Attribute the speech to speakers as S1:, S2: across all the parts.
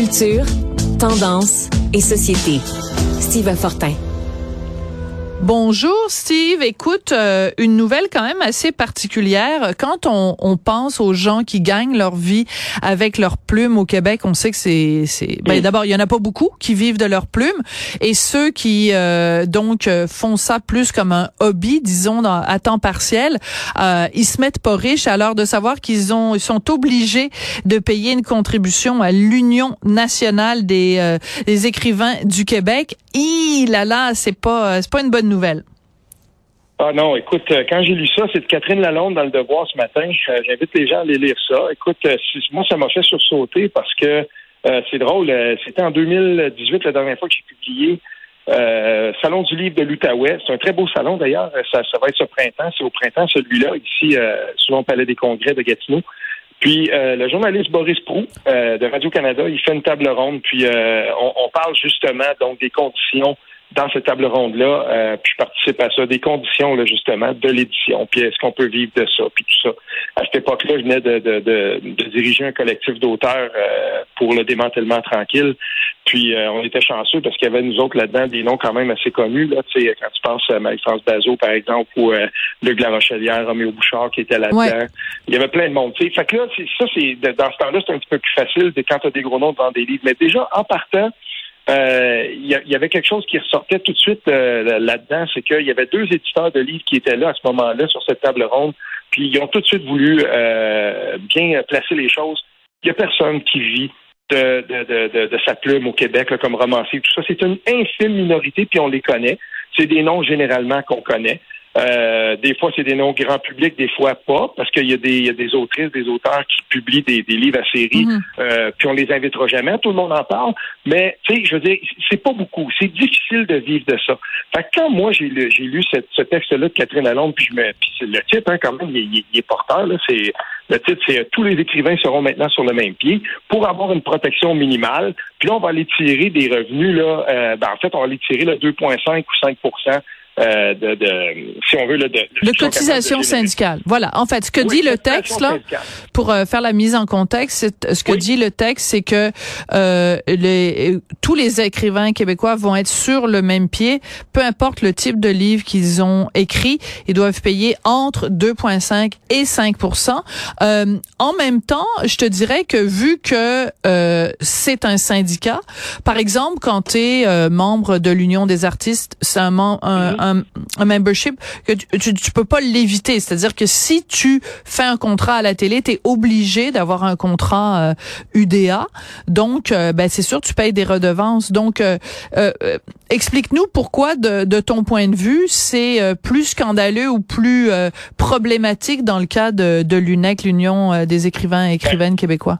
S1: Culture, tendance et société. Steve Fortin.
S2: Bonjour Steve, écoute, euh, une nouvelle quand même assez particulière. Quand on, on, pense aux gens qui gagnent leur vie avec leurs plumes au Québec, on sait que c'est, c'est, ben, d'abord il y en a pas beaucoup qui vivent de leurs plumes, et ceux qui euh, donc euh, font ça plus comme un hobby, disons dans, à temps partiel, euh, ils se mettent pas riches alors de savoir qu'ils ont, ils sont obligés de payer une contribution à l'Union nationale des, des écrivains du Québec. Et là là, c'est pas, c'est pas une bonne
S3: Ah non, écoute, euh, quand j'ai lu ça, c'est de Catherine Lalonde dans le Devoir ce matin. Euh, j'invite les gens à aller lire ça. Écoute, euh, moi, ça m'a fait sursauter parce que c'est drôle. C'était en 2018, la dernière fois que j'ai publié Salon du livre de l'Outaouais. C'est un très beau salon d'ailleurs. Ça, va être ce printemps. C'est au printemps celui-là, ici, selon le Palais des Congrès de Gatineau. Puis le journaliste Boris Prou de Radio-Canada, il fait une table ronde, puis on, on, parle justement donc des conditions dans cette table ronde-là, euh, puis je participe à ça, des conditions là, justement de l'édition, puis est-ce qu'on peut vivre de ça, puis tout ça. À cette époque-là, je venais de, de, de, de diriger un collectif d'auteurs euh, pour le démantèlement tranquille, puis euh, on était chanceux parce qu'il y avait nous autres là-dedans des noms quand même assez connus, là, tu sais, quand tu penses à Marie-France Bazot, par exemple, ou euh, Luc Larochelière, Roméo Bouchard qui était là-dedans. Il y avait plein de monde, tu sais. Fait que là, ça, c'est dans ce temps-là, c'est un petit peu plus facile de quand tu as des gros noms devant des livres. Mais déjà, en partant, euh, il y, avait quelque chose qui ressortait tout de suite euh, là-dedans, c'est qu'il y avait deux éditeurs de livres qui étaient là à ce moment-là sur cette table ronde, puis ils ont tout de suite voulu euh, bien placer les choses. Il n'y a personne qui vit de, de, de, sa plume au Québec comme romancier. Tout ça, c'est une infime minorité, puis on les connaît. C'est des noms généralement qu'on connaît. Euh, des fois, c'est des noms grand public, des fois pas, parce qu'il y, a des, des autrices, des auteurs qui publient des, livres à série, mhm. euh, puis on les invitera jamais, tout le monde en parle. Mais, tu sais, je veux dire, c'est pas beaucoup. C'est difficile de vivre de ça. Fait que quand moi, j'ai lu, j'ai lu ce texte-là de Catherine Lalonde, puis je me, puis le titre, hein, quand même, il, est porteur, là. C'est, le titre, c'est Tous les écrivains seront maintenant sur le même pied pour avoir une protection minimale. Puis là, on va aller tirer des revenus, là, euh, ben, en fait, on va aller tirer le 2,5 ou 5 euh, de, de, si on veut, de,
S2: de, cotisation syndicale. Voilà. En fait, ce que dit le texte là, pour euh, faire la mise en contexte, ce que dit le texte, c'est que euh, les, tous les écrivains québécois vont être sur le même pied, peu importe le type de livre qu'ils ont écrit, ils doivent payer entre 2,5 et 5% euh, En même temps, je te dirais que vu que euh, c'est un syndicat, par exemple, quand tu es membre de l'Union des artistes, c'est un, un, mm-hmm un, membership que tu, tu, peux pas l'éviter. C'est-à-dire que si tu fais un contrat à la télé, tu es obligé d'avoir un contrat UDA. Euh, Donc, euh, ben, c'est sûr, tu payes des redevances. Donc, euh, explique-nous pourquoi, de, de, ton point de vue, c'est plus scandaleux ou plus problématique dans le cas de, de l'UNEC, l'Union des écrivains et écrivaines québécois.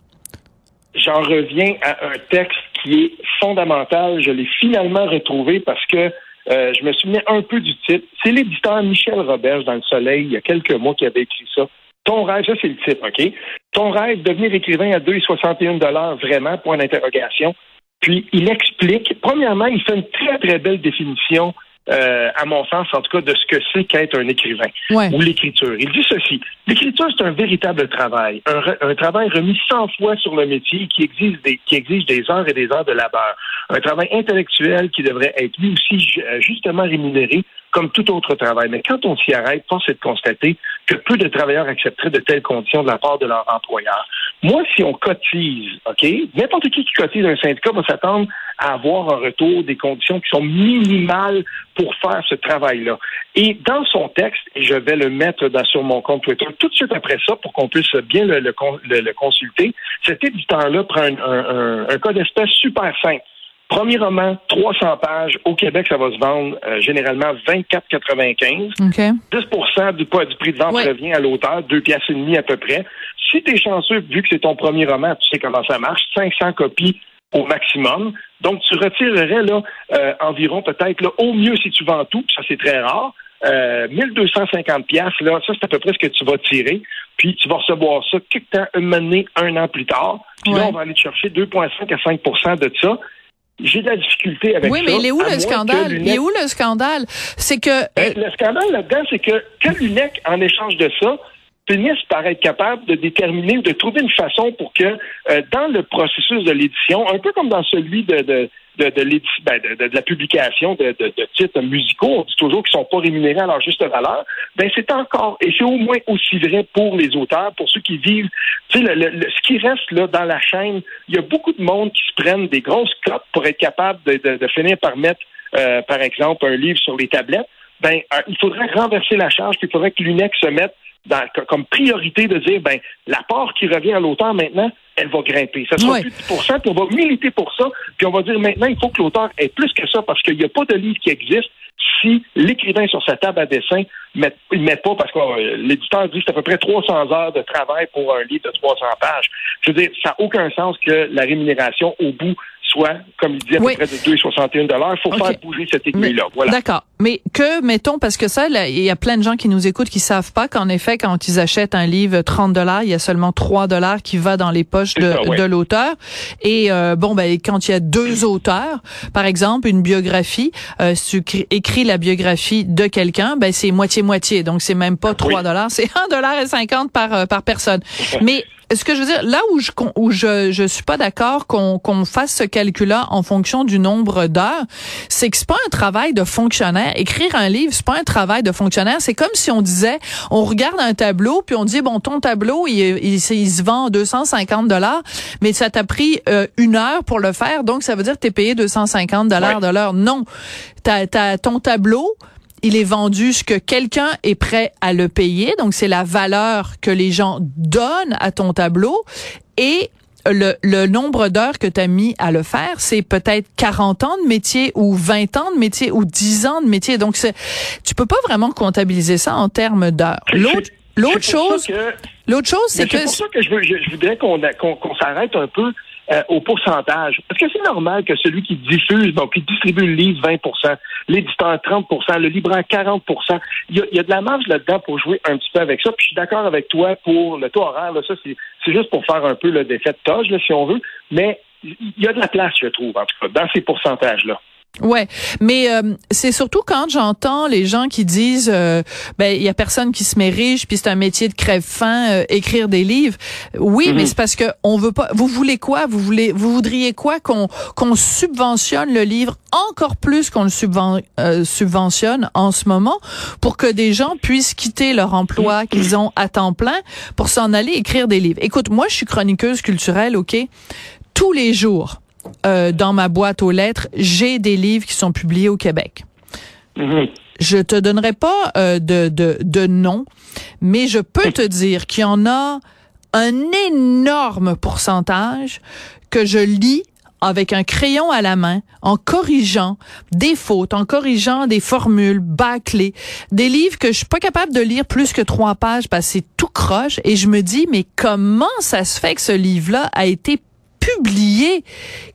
S3: J'en reviens à un texte qui est fondamental. Je l'ai finalement retrouvé parce que euh, je me souviens un peu du titre. C'est l'éditeur Michel Roberge dans Le Soleil, il y a quelques mois, qui avait écrit ça. Ton rêve, ça c'est le titre, OK? Ton rêve, devenir écrivain à 2,61 vraiment, point d'interrogation. Puis il explique, premièrement, il fait une très, très belle définition euh, à mon sens, en tout cas, de ce que c'est qu'être un écrivain ou l'écriture. Il dit ceci. L'écriture, c'est un véritable travail, un, travail remis 100 fois sur le métier qui exige, des, qui exige des heures et des heures de labeur. Un travail intellectuel qui devrait être lui aussi euh, justement rémunéré comme tout autre travail. Mais quand on s'y arrête, force est de constater que peu de travailleurs accepteraient de telles conditions de la part de leur employeur. Moi, si on cotise, OK, n'importe qui qui cotise un syndicat va s'attendre à avoir un retour des conditions qui sont minimales pour faire ce travail-là. Et dans son texte, et je vais le mettre sur mon compte Twitter tout de suite après ça pour qu'on puisse bien le, le, consulter, cet éditeur-là prend un, un, un d'espèce super simple. Premier roman, 300 pages. Au Québec, ça va se vendre euh, généralement 24,95. 10 du, du prix de vente revient à l'auteur, deux pièces et demie à peu près. Si tu es chanceux, vu que c'est ton premier roman, tu sais comment ça marche, 500 copies au maximum. Donc, tu retirerais là euh, environ peut-être au mieux si tu vends tout, ça c'est très rare. Euh, 1250 pièces là, ça c'est à peu près ce que tu vas tirer, puis tu vas recevoir ça quelque temps, une année, un an plus tard. Puis là, on va aller te chercher 2,5 à 5% de ça. J'ai de la difficulté avec
S2: ça.
S3: Oui,
S2: mais il est où le scandale? Il est où le scandale? C'est que...
S3: Ben, le scandale là-dedans, c'est que quand l'UNEC, en échange de ça, finissent par être capables de déterminer ou de trouver une façon pour que euh, dans le processus de l'édition, un peu comme dans celui de, de de, de, ben de, de, la publication de, titres musicaux, on dit toujours qu'ils sont pas rémunérés à leur juste valeur, ben c'est encore, et c'est au moins aussi vrai pour les auteurs, pour ceux qui vivent, tu sais, le, ce qui reste là dans la chaîne, il y a beaucoup de monde qui se prennent des grosses cotes pour être capable de, finir par mettre, euh, par exemple, un livre sur les tablettes. Ben, euh, il faudrait renverser la charge, puis il faudrait que l'UNEC se mette dans, comme priorité de dire, ben, la part qui revient à l'auteur maintenant, elle va grimper. Ça sera plus de 10 puis on va militer pour ça, puis on va dire maintenant, il faut que l'auteur ait plus que ça parce qu'il n'y a pas de livre qui existe si l'écrivain sur sa table à dessin ne met pas, parce que euh, l'éditeur dit que c'est à peu près 300 heures de travail pour un livre de 300 pages. Je veux dire, ça n'a aucun sens que la rémunération au bout soit, comme il dit, à peu près de 2,61 Il faut faire bouger cette aiguille-là. Voilà.
S2: D'accord. Mais que, mettons, parce que ça, il y a plein de gens qui nous écoutent qui savent pas qu'en effet, quand ils achètent un livre 30 dollars, il y a seulement 3 dollars qui va dans les poches de, de l'auteur. Et euh, bon, ben quand il y a deux auteurs, par exemple, une biographie, euh, si tu écris la biographie de quelqu'un, ben c'est moitié-moitié. Donc, c'est même pas 3 dollars, c'est 1 dollar et 50 par, euh, par personne. Mais ce que je veux dire, là où je où je je suis pas d'accord qu'on qu'on fasse ce calcul-là en fonction du nombre d'heures, c'est que c'est pas un travail de fonctionnaire. Écrire un livre, c'est pas un travail de fonctionnaire. C'est comme si on disait, on regarde un tableau puis on dit bon ton tableau il, il, il se vend 250 dollars, mais ça t'a pris euh, une heure pour le faire, donc ça veut dire que t'es payé 250 dollars de l'heure. Non, t'as, t'as ton tableau il est vendu ce que quelqu'un est prêt à le payer. Donc, c'est la valeur que les gens donnent à ton tableau. Et le, le nombre d'heures que tu as mis à le faire, c'est peut-être 40 ans de métier ou 20 ans de métier ou 10 ans de métier. Donc, tu peux pas vraiment comptabiliser ça en termes d'heures. L'autre, l'autre chose, l'autre chose, c'est que...
S3: C'est pour ça que je, veux, je, voudrais qu'on, qu'on s'arrête un peu euh, au pourcentage. Est-ce que c'est normal que celui qui diffuse, donc qui distribue le livre 20% l'éditeur 30% le libraire 40 il y, a, il y a de la marge là-dedans pour jouer un petit peu avec ça. Puis je suis d'accord avec toi pour le taux horaire. Là, ça, c'est, c'est juste pour faire un peu le défait de toge, là, si on veut. Mais il y a de la place, je trouve, en tout cas, dans ces pourcentages-là.
S2: Ouais, mais euh, c'est surtout quand j'entends les gens qui disent euh, ben il y a personne qui se met riche puis c'est un métier de crève-faim euh, écrire des livres. Oui, mais mhm. c'est parce que on veut pas vous voulez quoi? Vous voulez vous voudriez quoi qu'on qu'on subventionne le livre encore plus qu'on le subventionne en ce moment pour que des gens puissent quitter leur emploi mhm. qu'ils ont à temps plein pour s'en aller écrire des livres? Écoute, moi je suis chroniqueuse culturelle, OK? Tous les jours euh, dans ma boîte aux lettres, j'ai des livres qui sont publiés au Québec. Mhm. Je te donnerai pas euh, de, de, de nom, mais je peux te dire qu'il y en a un énorme pourcentage que je lis avec un crayon à la main, en corrigeant des fautes, en corrigeant des formules bâclées, des livres que je suis pas capable de lire plus que trois pages parce que c'est tout croche et je me dis mais comment ça se fait que ce livre-là a été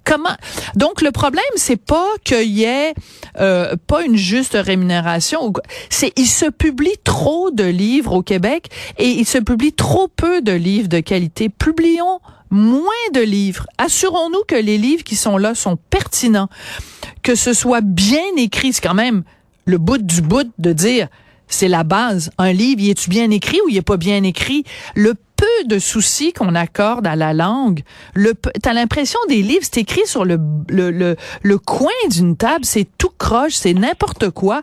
S2: Comment Donc le problème c'est pas qu'il y ait euh, pas une juste rémunération, c'est il se publie trop de livres au Québec et il se publie trop peu de livres de qualité. Publions moins de livres. Assurons-nous que les livres qui sont là sont pertinents, que ce soit bien écrit. C'est quand même le bout du bout de dire c'est la base. Un livre, y est-tu bien écrit ou il est pas bien écrit? Le peu de soucis qu'on accorde à la langue. Le, t'as l'impression des livres, c'est écrit sur le, le, le, le coin d'une table, c'est tout croche, c'est n'importe quoi.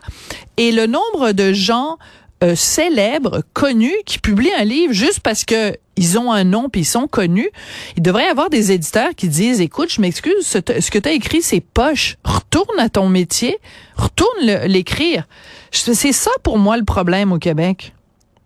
S2: Et le nombre de gens euh, célèbres, connus, qui publient un livre juste parce que ils ont un nom puis ils sont connus, il devrait y avoir des éditeurs qui disent écoute, je m'excuse, ce, que tu as écrit c'est poche, retourne à ton métier, retourne l'écrire. C'est ça pour moi le problème au Québec.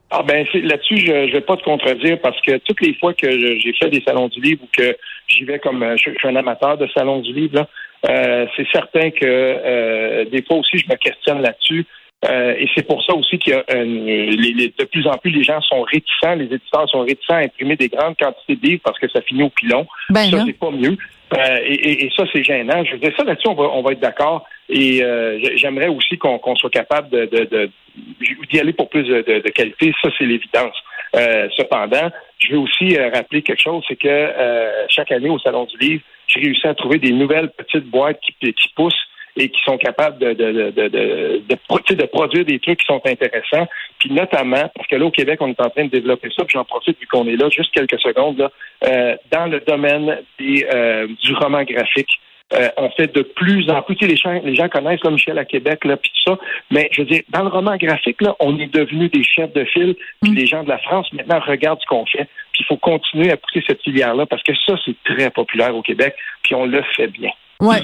S3: Ah ben là-dessus, je vais pas te contredire parce que toutes les fois que j'ai fait des salons du livre ou que j'y vais comme euh, je, suis un amateur de salons du livre, euh, c'est certain que euh, des fois aussi je me questionne là-dessus. Euh, et c'est pour ça aussi qu'il y a de plus en plus les gens sont réticents, les éditeurs sont réticents à imprimer des grandes quantités de livres parce que ça finit au pilon.
S2: Ben
S3: ça, c'est pas mieux. Euh, et, ça, c'est gênant. Je veux dire, ça là-dessus, on va, on va être d'accord. Et euh, j'aimerais aussi qu'on soit capable de, de, d'y aller pour plus de, de qualité. Ça, c'est l'évidence. cependant, je veux aussi rappeler quelque chose, c'est que chaque année au Salon du Livre, j'ai réussi à trouver des nouvelles petites boîtes qui, qui poussent et qui sont capables de, de, de, de, de, produire des trucs qui sont intéressants. Puis notamment, parce que là, au Québec, on est en train de développer ça, puis j'en profite vu qu'on est là, juste quelques secondes, là, euh, dans le domaine des, euh, du roman graphique. Euh, on fait de plus en plus, tu sais, les gens, les gens connaissent là, Michel à Québec, là, puis tout ça, mais je veux dire, dans le roman graphique, là, on est devenu des chefs de file, puis mm. les gens de la France maintenant regardent ce qu'on fait, puis il faut continuer à pousser cette filière-là, parce que ça, c'est très populaire au Québec, puis on le fait bien.
S2: Ouais.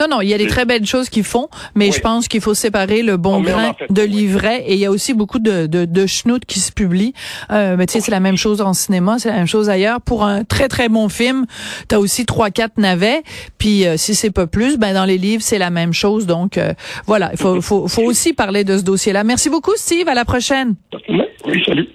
S2: Non, non, il y a des très belles choses qu'ils font, mais je pense qu'il faut séparer le bon grain de l'ivraie. Et il y a aussi beaucoup de, de, de qui se publient. Euh, mais tu sais, c'est la même chose en cinéma, c'est la même chose ailleurs. Pour un très, très bon film, tu as aussi trois, quatre navets. Puis euh, si c'est pas plus, ben dans les livres, c'est la même chose. Donc, euh, voilà, il faut, faut, faut aussi parler de ce dossier-là. Merci beaucoup, Steve. À la prochaine.
S3: Oui, salut.